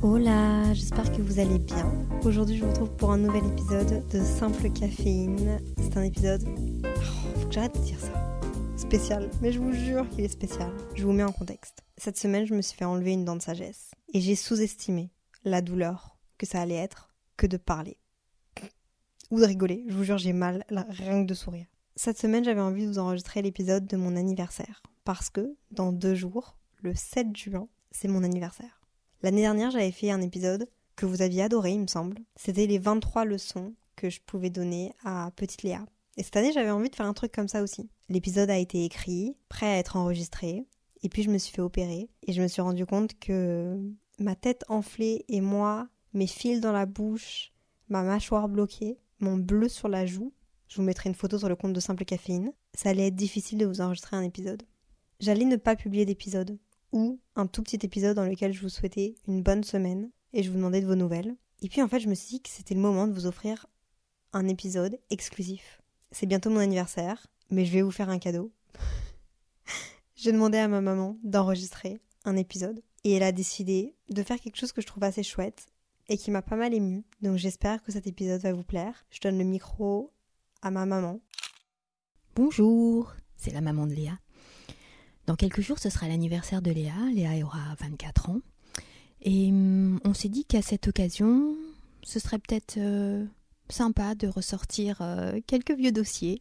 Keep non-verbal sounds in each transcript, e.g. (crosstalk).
Hola, j'espère que vous allez bien. Aujourd'hui, je vous retrouve pour un nouvel épisode de Simple Caféine. C'est un épisode. Oh, faut que j'arrête de dire ça. Spécial, mais je vous jure qu'il est spécial. Je vous mets en contexte. Cette semaine, je me suis fait enlever une dent de sagesse. Et j'ai sous-estimé la douleur que ça allait être que de parler. Ou de rigoler. Je vous jure, j'ai mal rien que de sourire. Cette semaine, j'avais envie de vous enregistrer l'épisode de mon anniversaire. Parce que dans deux jours, le 7 juin, c'est mon anniversaire. L'année dernière, j'avais fait un épisode que vous aviez adoré, il me semble. C'était les 23 leçons que je pouvais donner à petite Léa. Et cette année, j'avais envie de faire un truc comme ça aussi. L'épisode a été écrit, prêt à être enregistré, et puis je me suis fait opérer, et je me suis rendu compte que ma tête enflée et moi, mes fils dans la bouche, ma mâchoire bloquée, mon bleu sur la joue, je vous mettrai une photo sur le compte de Simple Caféine, ça allait être difficile de vous enregistrer un épisode. J'allais ne pas publier d'épisode, ou un tout petit épisode dans lequel je vous souhaitais une bonne semaine et je vous demandais de vos nouvelles. Et puis en fait, je me suis dit que c'était le moment de vous offrir un épisode exclusif. C'est bientôt mon anniversaire, mais je vais vous faire un cadeau. (laughs) J'ai demandé à ma maman d'enregistrer un épisode et elle a décidé de faire quelque chose que je trouve assez chouette et qui m'a pas mal émue. Donc j'espère que cet épisode va vous plaire. Je donne le micro à ma maman. Bonjour, c'est la maman de Léa. Dans quelques jours, ce sera l'anniversaire de Léa. Léa aura 24 ans. Et hum, on s'est dit qu'à cette occasion, ce serait peut-être euh, sympa de ressortir euh, quelques vieux dossiers,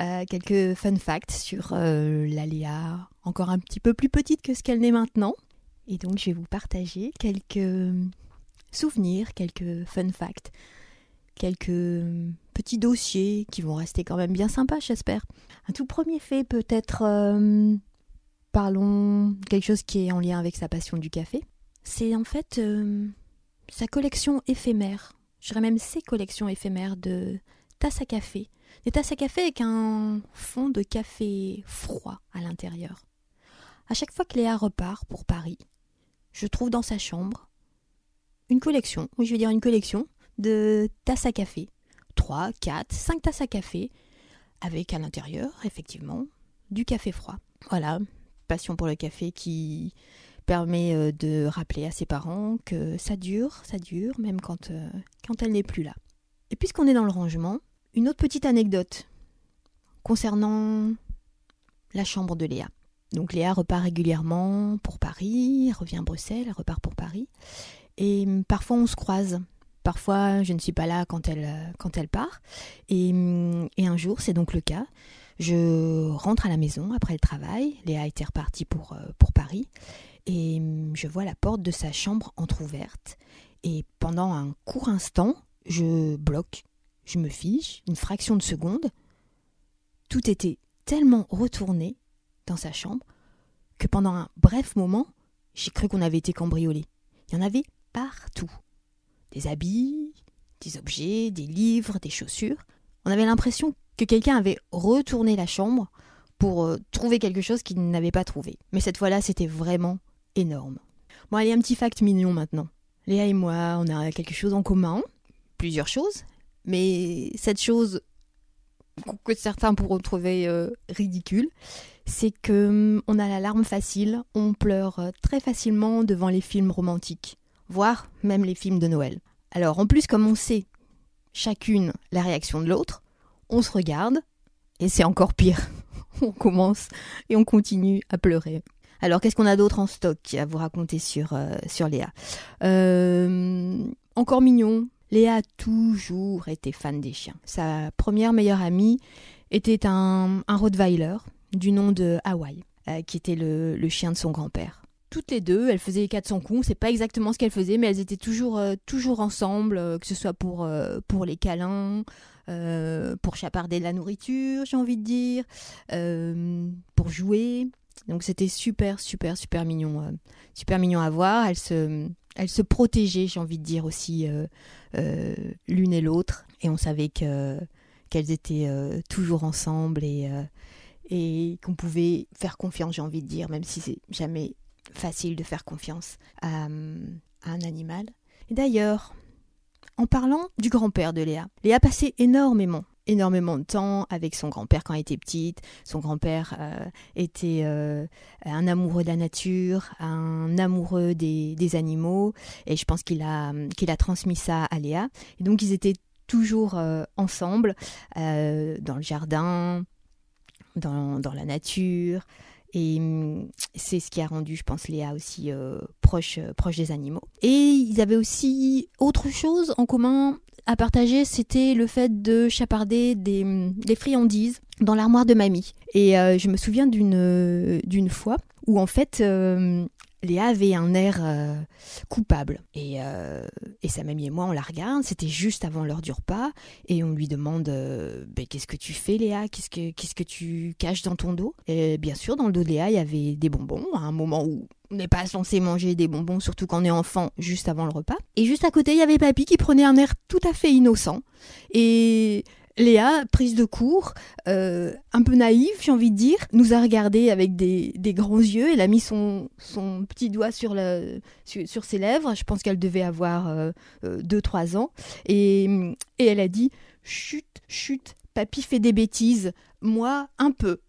euh, quelques fun facts sur la Léa, encore un petit peu plus petite que ce qu'elle n'est maintenant. Et donc, je vais vous partager quelques hum, souvenirs, quelques fun facts, quelques hum, petits dossiers qui vont rester quand même bien sympas, j'espère. Un tout premier fait peut-être, parlons quelque chose qui est en lien avec sa passion du café. C'est en fait euh, sa collection éphémère, je dirais même ses collections éphémères de tasses à café. Des tasses à café avec un fond de café froid à l'intérieur. À chaque fois que Léa repart pour Paris, je trouve dans sa chambre une collection, oui je veux dire une collection de tasses à café. 3, 4, 5 tasses à café, avec à l'intérieur, effectivement, du café froid. Voilà, passion pour le café qui permet euh, de rappeler à ses parents que ça dure, ça dure, même quand, euh, quand elle n'est plus là. Et puisqu'on est dans le rangement, une autre petite anecdote concernant la chambre de Léa. Donc Léa repart régulièrement pour Paris, revient à Bruxelles, elle repart pour Paris. Et parfois on se croise. Parfois je ne suis pas là quand elle, euh, quand elle part. Hum, et un jour, c'est donc le cas. Je rentre à la maison après le travail. Léa était repartie pour, euh, pour Paris. Et hum, je vois la porte de sa chambre entr'ouverte. Et pendant un court instant, je bloque. Je me fige, une fraction de seconde. Tout était tellement retourné dans sa chambre que pendant un bref moment, j'ai cru qu'on avait été cambriolé. Il y en avait partout. Des habits, des objets, des livres, des chaussures. On avait l'impression que quelqu'un avait retourné la chambre pour euh, trouver quelque chose qu'il n'avait pas trouvé. Mais cette fois-là, c'était vraiment énorme. Bon, allez, un petit fact mignon maintenant. Léa et moi, on a quelque chose en commun. Plusieurs choses. Mais cette chose que certains pourront trouver euh, ridicule, c'est que hum, on a la larme facile, on pleure euh, très facilement devant les films romantiques, voire même les films de Noël. Alors en plus, comme on sait chacune la réaction de l'autre, on se regarde et c'est encore pire. (laughs) on commence et on continue à pleurer. Alors qu'est-ce qu'on a d'autre en stock à vous raconter sur, euh, Léa? Euh, Encore mignon, Léa a toujours été fan des chiens. Sa première meilleure amie était un, un Rottweiler du nom de Hawaii, euh, qui était le, chien de son grand-père. toutes les deux, elles faisaient 400 coups, c'est pas exactement ce qu'elles faisaient, mais elles étaient toujours, euh, toujours ensemble, que ce soit pour, pour les câlins, pour chaparder de la nourriture, j'ai envie de dire, pour jouer. Donc c'était super, super, super mignon, super mignon à voir. Elles se, elles se protégeaient, j'ai envie de dire aussi, l'une et l'autre, et on savait que qu'elles étaient toujours ensemble et et qu'on pouvait faire confiance, j'ai envie de dire, même si c'est jamais facile de faire confiance à, un animal. Et d'ailleurs, en parlant du grand-père de Léa, Léa passait énormément, énormément de temps avec son grand-père quand elle était petite. Son grand-père euh, était euh, un amoureux de la nature, un amoureux des, animaux, et je pense qu'il a, a transmis ça à Léa. Et donc ils étaient toujours euh, ensemble dans le jardin, dans, la nature. Et hum, c'est ce qui a rendu, je pense, Léa aussi euh, proche, euh, proche des animaux. Et ils avaient aussi autre chose en commun à partager, c'était le fait de chaparder des, des friandises dans l'armoire de mamie. Et euh, je me souviens d'une d'une fois où en fait Léa avait un air euh, coupable. Et, euh, et, sa mamie et moi, on la regarde, c'était juste avant l'heure du repas, et on lui demande euh, ben, Qu'est-ce que tu fais, Léa? Qu'est-ce que, tu caches dans ton dos? Bien sûr, dans le dos de Léa, il y avait des bonbons, à un moment où on n'est pas censé manger des bonbons, surtout quand on est enfant, juste avant le repas. Et juste à côté, il y avait Papy qui prenait un air tout à fait innocent. Et Léa, prise de court, euh, un peu naïve, j'ai envie de dire, nous a regardé avec des, grands yeux. Elle a mis son, petit doigt sur, ses lèvres. Je pense qu'elle devait avoir 2-3 euh, euh, ans. Et, et elle a dit Chut, chut, papy fait des bêtises. Moi, un peu.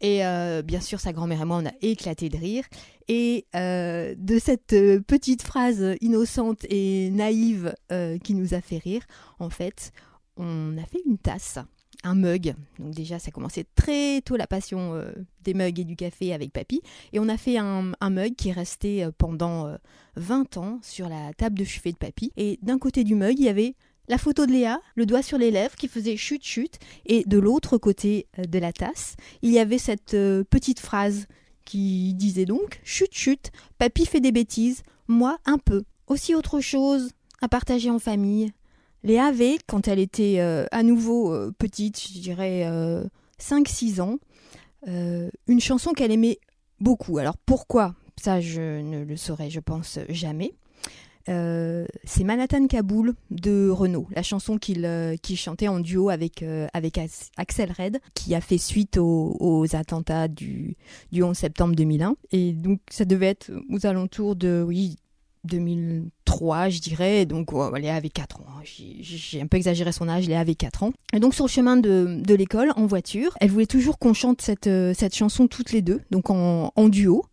Et bien sûr, sa grand-mère et moi, on a éclaté de rire. Et de cette petite phrase innocente et naïve qui nous a fait rire, en fait, on a fait une tasse, un mug. Donc déjà, ça commençait très tôt la passion euh, des mugs et du café avec papy. Et on a fait un, mug qui est resté euh, pendant 20 euh, ans sur la table de chevet de papy. Et d'un côté du mug, il y avait la photo de Léa, le doigt sur les lèvres qui faisait chute chute. Et de l'autre côté de la tasse, il y avait cette petite phrase qui disait donc chute chute, papy fait des bêtises, moi un peu. Aussi autre chose à partager en famille, Léa avait, quand elle était euh, à nouveau euh, petite, je dirais 5-6 euh, ans, une chanson qu'elle aimait beaucoup. Alors pourquoi? Ça, je ne le saurais, je pense, jamais. c'est Manhattan Kaboul de Renaud, la chanson qu'il chantait en duo avec, Axel Red, qui a fait suite aux, attentats du, du 11 septembre 2001. Et donc ça devait être aux alentours de oui, 2003, je dirais. Donc, Léa avait 4 ans. Hein. J'ai un peu exagéré son âge, Léa avait 4 ans. Et donc, sur le chemin de, l'école, en voiture, elle voulait toujours qu'on chante cette, euh, chanson toutes les deux, donc en, duo.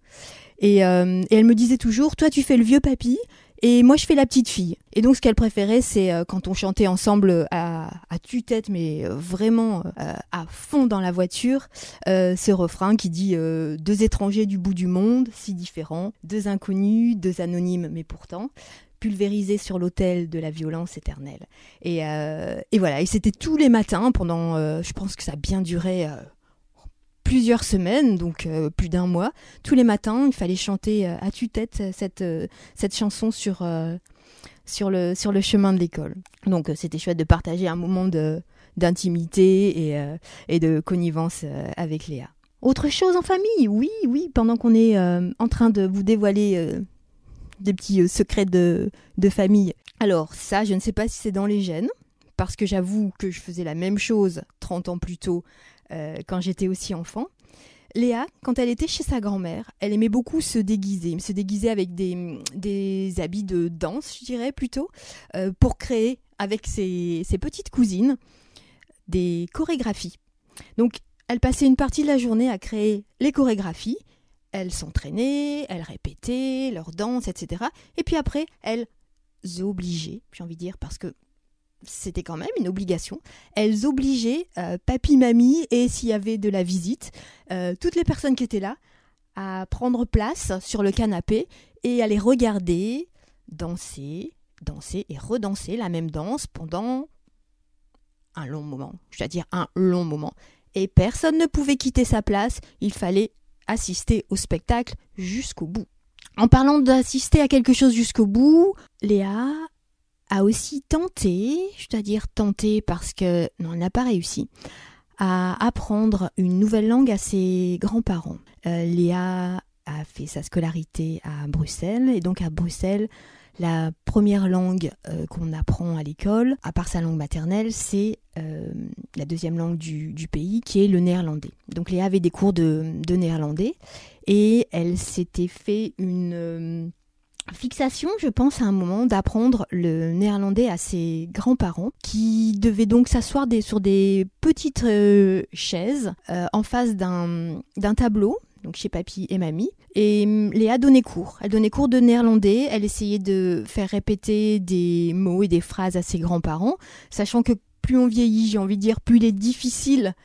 Et, euh, et, elle me disait toujours, toi tu fais le vieux papy et moi, je fais la petite fille. Et donc, ce qu'elle préférait, c'est euh, quand on chantait ensemble euh, à, tue-tête, mais euh, vraiment à fond dans la voiture, ce refrain qui dit Deux étrangers du bout du monde, si différents, deux inconnus, deux anonymes, mais pourtant pulvérisés sur l'autel de la violence éternelle. Et, et voilà, et c'était tous les matins pendant, je pense que ça a bien duré plusieurs semaines, donc euh, plus d'un mois. Tous les matins, il fallait chanter euh, à tue-tête cette, euh, cette chanson sur, sur, le, sur le chemin de l'école. Donc c'était chouette de partager un moment d'intimité et, et de connivence avec Léa. Autre chose en famille, oui, oui, pendant qu'on est en train de vous dévoiler des petits secrets de, de famille. Alors ça, je ne sais pas si c'est dans les gènes, parce que j'avoue que je faisais la même chose 30 ans plus tôt euh, quand j'étais aussi enfant. Léa, quand elle était chez sa grand-mère, elle aimait beaucoup se déguiser, se déguiser avec des, des habits de danse, je dirais plutôt, euh, pour créer avec ses, ses, petites cousines des chorégraphies. Donc, elle passait une partie de la journée à créer les chorégraphies. Elle s'entraînait, elle répétait leurs danses, etc. Et puis après, elle obligeait, j'ai envie de dire, parce que c'était quand même une obligation. Elles obligeaient euh, papy, mamie et s'il y avait de la visite, euh, toutes les personnes qui étaient là à prendre place sur le canapé et à les regarder danser, danser et redanser la même danse pendant un long moment. Je dois dire un long moment. Et personne ne pouvait quitter sa place. Il fallait assister au spectacle jusqu'au bout. en parlant d'assister à quelque chose jusqu'au bout, Léa a aussi tenté, je dois dire tenté parce que non, elle n'a pas réussi, à apprendre une nouvelle langue à ses grands-parents. Euh, Léa a fait sa scolarité à Bruxelles et donc à Bruxelles, la première langue euh, qu'on apprend à l'école, à part sa langue maternelle, c'est euh, la deuxième langue du, pays qui est le néerlandais. Donc Léa avait des cours de, de néerlandais et elle s'était fait une fixation, je pense, à un moment d'apprendre le néerlandais à ses grands-parents, qui devaient donc s'asseoir sur des petites euh, chaises euh, en face d'un tableau, donc chez papy et mamie. Et hum, Léa donnait cours. Elle donnait cours de néerlandais. Elle essayait de faire répéter des mots et des phrases à ses grands-parents, sachant que plus on vieillit, j'ai envie de dire, plus il est difficile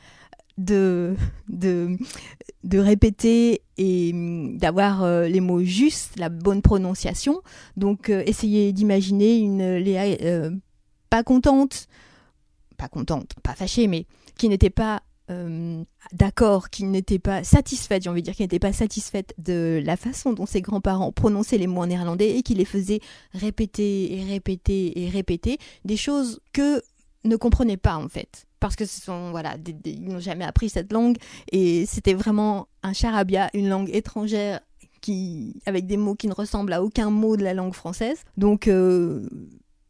de, de, répéter et hum, d'avoir euh, les mots justes, la bonne prononciation. Donc euh, essayez d'imaginer une Léa euh, pas contente, pas contente, pas fâchée, mais qui n'était pas d'accord, qui n'était pas satisfaite, j'ai envie de dire, qui n'était pas satisfaite de la façon dont ses grands-parents prononçaient les mots en néerlandais et qui les faisaient répéter et répéter et répéter des choses que ne comprenait pas en fait parce que ce sont voilà ils n'ont jamais appris cette langue et c'était vraiment un charabia une langue étrangère qui avec des mots qui ne ressemblent à aucun mot de la langue française donc euh,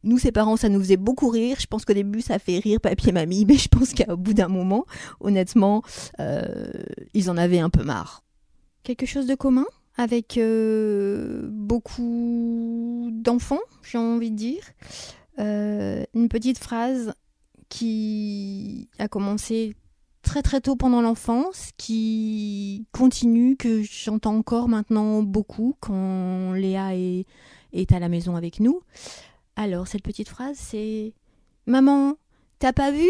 nous, ses parents, ça nous faisait beaucoup rire. Je pense qu'au début, ça fait rire papy et mamie, (laughs) mais je pense qu'au bout d'un moment, honnêtement, euh, ils en avaient un peu marre. Quelque chose de commun avec euh, beaucoup d'enfants, j'ai envie de dire. une petite phrase qui a commencé très très tôt pendant l'enfance, qui continue, que j'entends encore maintenant beaucoup quand Léa est, est à la maison avec nous. Alors, cette petite phrase, c'est Maman, t'as pas vu?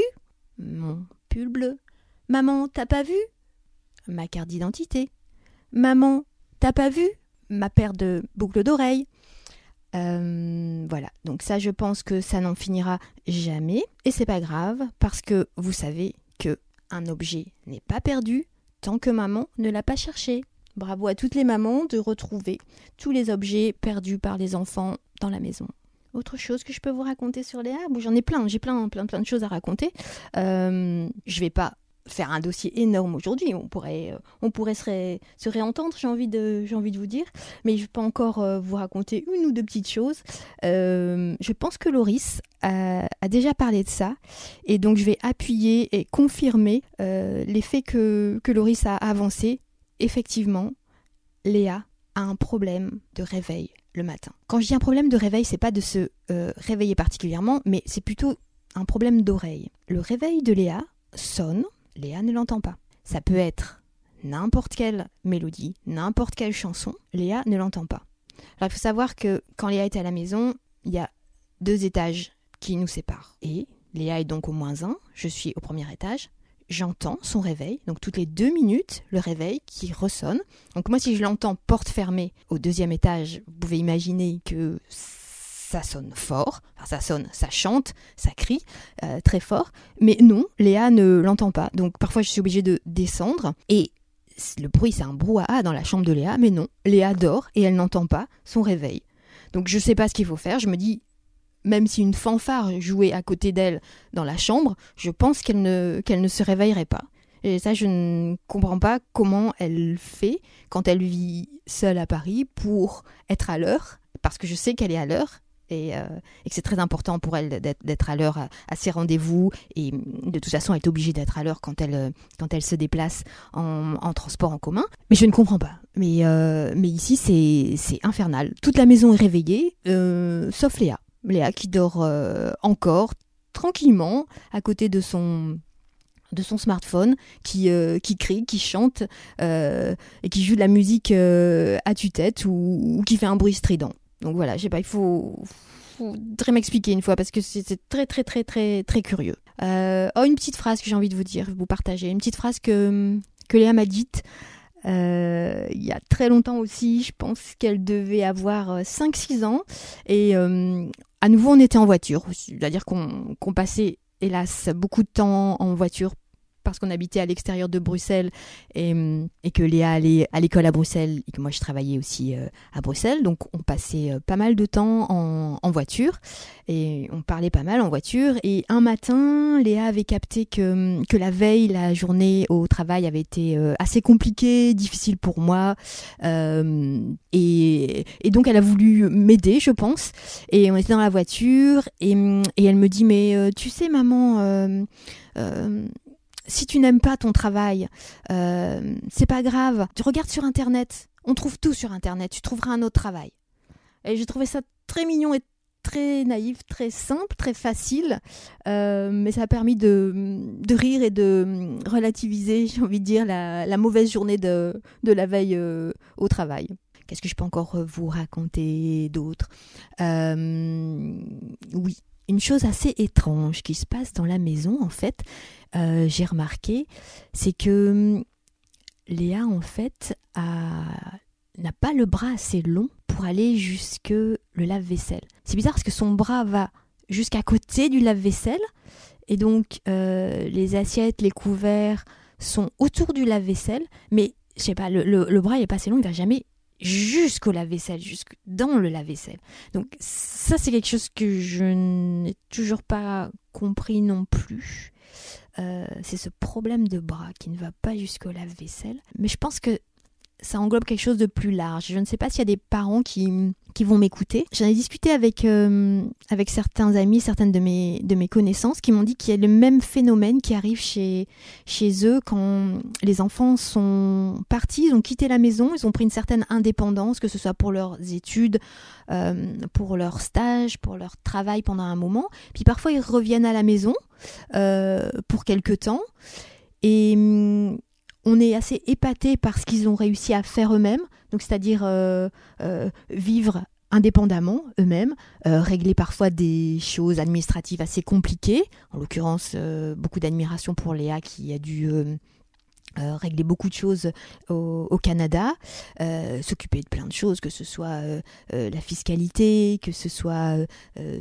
Mon pull bleu. Maman, t'as pas vu? Ma carte d'identité. Maman, t'as pas vu? Ma paire de boucles d'oreilles. Euh, voilà, donc ça je pense que ça n'en finira jamais et c'est pas grave parce que vous savez que un objet n'est pas perdu tant que maman ne l'a pas cherché. Bravo à toutes les mamans de retrouver tous les objets perdus par les enfants dans la maison. Autre chose que je peux vous raconter sur Léa? J'en ai plein, j'ai plein, plein, plein de choses à raconter. Euh, je vais pas faire un dossier énorme aujourd'hui. On pourrait, euh, on pourrait se, réentendre, j'ai envie, de, envie de vous dire. Mais je peux encore euh, vous raconter une ou deux petites choses. Euh, je pense que Loris a, déjà parlé de ça. Et donc, je vais appuyer et confirmer les faits que, que Loris a avancé. Effectivement, Léa a un problème de réveil le matin. Quand je dis un problème de réveil, c'est pas de se réveiller particulièrement, mais c'est plutôt un problème d'oreille. Le réveil de Léa sonne Léa ne l'entend pas. Ça peut être n'importe quelle mélodie, n'importe quelle chanson, Léa ne l'entend pas. Alors il faut savoir que quand Léa est à la maison, il y a deux étages qui nous séparent. Et Léa est donc au moins un, je suis au premier étage, j'entends son réveil, donc toutes les deux minutes, le réveil qui ressonne. Donc moi si je l'entends porte fermée au deuxième étage, vous pouvez imaginer que ça sonne fort, ça sonne, ça chante, ça crie euh, très fort, mais non, Léa ne l'entend pas. Donc parfois je suis obligée de descendre et le bruit c'est un brouhaha dans la chambre de Léa, mais non, Léa dort et elle n'entend pas son réveil. Donc je ne sais pas ce qu'il faut faire, je me dis même si une fanfare jouait à côté d'elle dans la chambre, je pense qu'elle ne, qu'elle ne se réveillerait pas. Et ça, je ne comprends pas comment elle fait quand elle vit seule à Paris pour être à l'heure, parce que je sais qu'elle est à l'heure, euh, et, que c'est très important pour elle d'être à l'heure à, ses rendez-vous. Et de toute façon, elle est obligée d'être à l'heure quand elle, euh, quand elle se déplace en, transport en commun. Mais je ne comprends pas. Mais, euh, mais ici, c'est infernal. Toute la maison est réveillée, sauf Léa. Léa qui dort encore tranquillement à côté de son de son smartphone qui, qui crie, qui chante et qui joue de la musique à tue-tête ou, qui fait un bruit strident. Donc voilà, je sais pas, il faut, faudrait m'expliquer une fois parce que c'est très très très très très curieux. Euh, oh, une petite phrase que j'ai envie de vous dire, vous partager. Une petite phrase que, que Léa m'a dite euh, il y a très longtemps aussi. Je pense qu'elle devait avoir 5-6 euh, ans. Et à nouveau, on était en voiture. C'est-à-dire qu'on passait, hélas, beaucoup de temps en voiture parce qu'on habitait à l'extérieur de Bruxelles et, et, que Léa allait à l'école à Bruxelles et que moi je travaillais aussi euh, à Bruxelles. Donc on passait euh, pas mal de temps en, voiture et on parlait pas mal en voiture. Et un matin, Léa avait capté que, que la veille, la journée au travail avait été euh, assez compliquée, difficile pour moi. Et, donc elle a voulu m'aider, je pense. Et on était dans la voiture et, et elle me dit mais tu sais maman si tu n'aimes pas ton travail, euh, c'est pas grave. Tu regardes sur Internet. On trouve tout sur Internet. Tu trouveras un autre travail. Et j'ai trouvé ça très mignon et très naïf, très simple, très facile, euh, mais ça a permis de, rire et de relativiser, (laughs) j'ai envie de dire, la, mauvaise journée de, de la veille au travail. Qu'est-ce que je peux encore vous raconter d'autre? Oui, une chose assez étrange qui se passe dans la maison, en fait, euh, j'ai remarqué, c'est que hum, Léa, en fait, n'a pas le bras assez long pour aller jusque le lave-vaisselle. C'est bizarre parce que son bras va jusqu'à côté du lave-vaisselle, et donc euh, les assiettes, les couverts sont autour du lave-vaisselle, mais je sais pas, le, bras n'est pas assez long, il va jamais jusqu'au lave-vaisselle, jusque dans le lave-vaisselle. Donc ça c'est quelque chose que je n'ai toujours pas compris non plus. Euh, c'est ce problème de bras qui ne va pas jusqu'au lave-vaisselle. Mais je pense que ça englobe quelque chose de plus large. Je ne sais pas s'il y a des parents qui, qui vont m'écouter. J'en ai discuté avec, euh, avec certains amis, certaines de mes, de mes connaissances qui m'ont dit qu'il y a le même phénomène qui arrive chez, chez eux quand les enfants sont partis, ils ont quitté la maison, ils ont pris une certaine indépendance, que ce soit pour leurs études, euh, pour leur stage, pour leur travail pendant un moment. Puis parfois ils reviennent à la maison euh, pour quelque temps. Et on est assez épaté par ce qu'ils ont réussi à faire eux-mêmes, donc c'est-à-dire euh, euh, vivre indépendamment eux-mêmes, euh, régler parfois des choses administratives assez compliquées, en l'occurrence beaucoup d'admiration pour Léa qui a dû régler beaucoup de choses au, Canada, s'occuper de plein de choses, que ce soit la fiscalité, que ce soit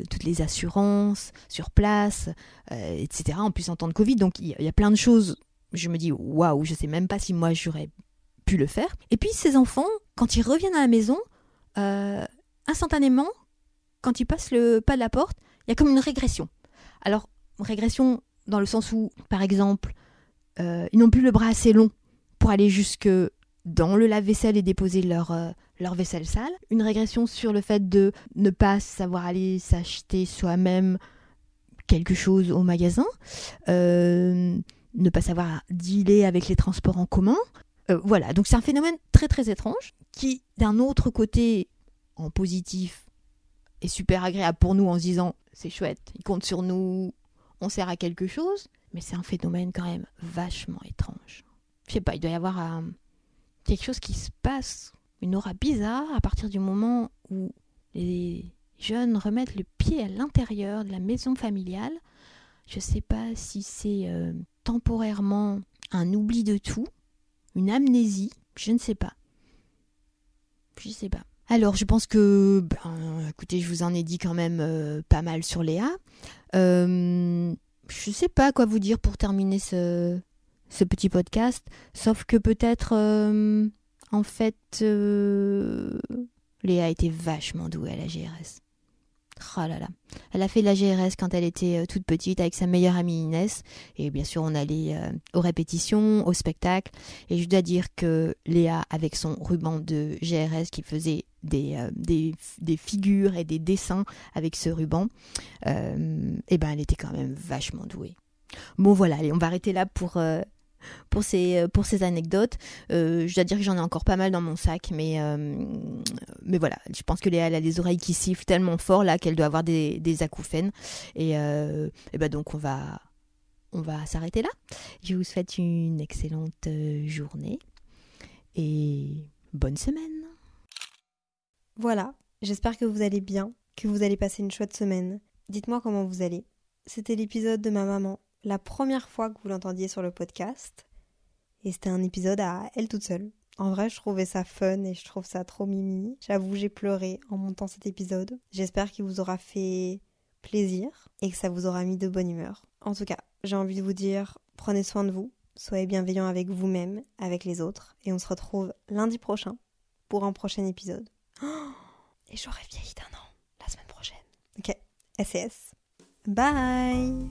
toutes les assurances sur place, etc. En plus en temps de Covid, donc il y, a plein de choses je me dis waouh, je sais même pas si moi j'aurais pu le faire. Et puis ces enfants, quand ils reviennent à la maison, euh, instantanément, quand ils passent le pas de la porte, il y a comme une régression. Alors régression dans le sens où, par exemple, euh, ils n'ont plus le bras assez long pour aller jusque dans le lave-vaisselle et déposer leur, euh, leur vaisselle sale. Une régression sur le fait de ne pas savoir aller s'acheter soi-même quelque chose au magasin. Ne pas savoir dealer avec les transports en commun. Euh, voilà, donc c'est un phénomène très très étrange qui, d'un autre côté, en positif, est super agréable pour nous en se disant c'est chouette, il compte sur nous, on sert à quelque chose, mais c'est un phénomène quand même vachement étrange. Je sais pas, il doit y avoir euh, quelque chose qui se passe, une aura bizarre à partir du moment où les jeunes remettent le pied à l'intérieur de la maison familiale. Je sais pas si c'est euh, temporairement un oubli de tout, une amnésie, je ne sais pas. Je sais pas. Alors, je pense que, ben, écoutez, je vous en ai dit quand même euh, pas mal sur Léa. Euh, je ne sais pas quoi vous dire pour terminer ce, ce petit podcast, sauf que peut-être, euh, en fait, Léa était vachement douée à la GRS. Oh là là. Elle a fait de la GRS quand elle était euh, toute petite avec sa meilleure amie Inès. Et bien sûr, on allait euh, aux répétitions, au spectacle. Et je dois dire que Léa, avec son ruban de GRS qui faisait des, euh, des, des, figures et des dessins avec ce ruban, eh ben, elle était quand même vachement douée. Bon voilà, allez, on va arrêter là pour pour ces, euh, pour ces anecdotes. Euh, je dois dire que j'en ai encore pas mal dans mon sac, mais, euh, mais voilà, je pense que Léa elle a les oreilles qui sifflent tellement fort là qu'elle doit avoir des, des acouphènes. Et, et ben donc on va, on va s'arrêter là. Je vous souhaite une excellente journée et bonne semaine. Voilà, j'espère que vous allez bien, que vous allez passer une chouette semaine. Dites-moi comment vous allez. C'était l'épisode de ma maman la première fois que vous l'entendiez sur le podcast. Et c'était un épisode à elle toute seule. En vrai, je trouvais ça fun et je trouve ça trop mimi. J'avoue, j'ai pleuré en montant cet épisode. J'espère qu'il vous aura fait plaisir et que ça vous aura mis de bonne humeur. En tout cas, j'ai envie de vous dire, prenez soin de vous, soyez bienveillants avec vous-même, avec les autres, et on se retrouve lundi prochain pour un prochain épisode. et j'aurai vieilli d'un an la semaine prochaine. Ok, SES. Bye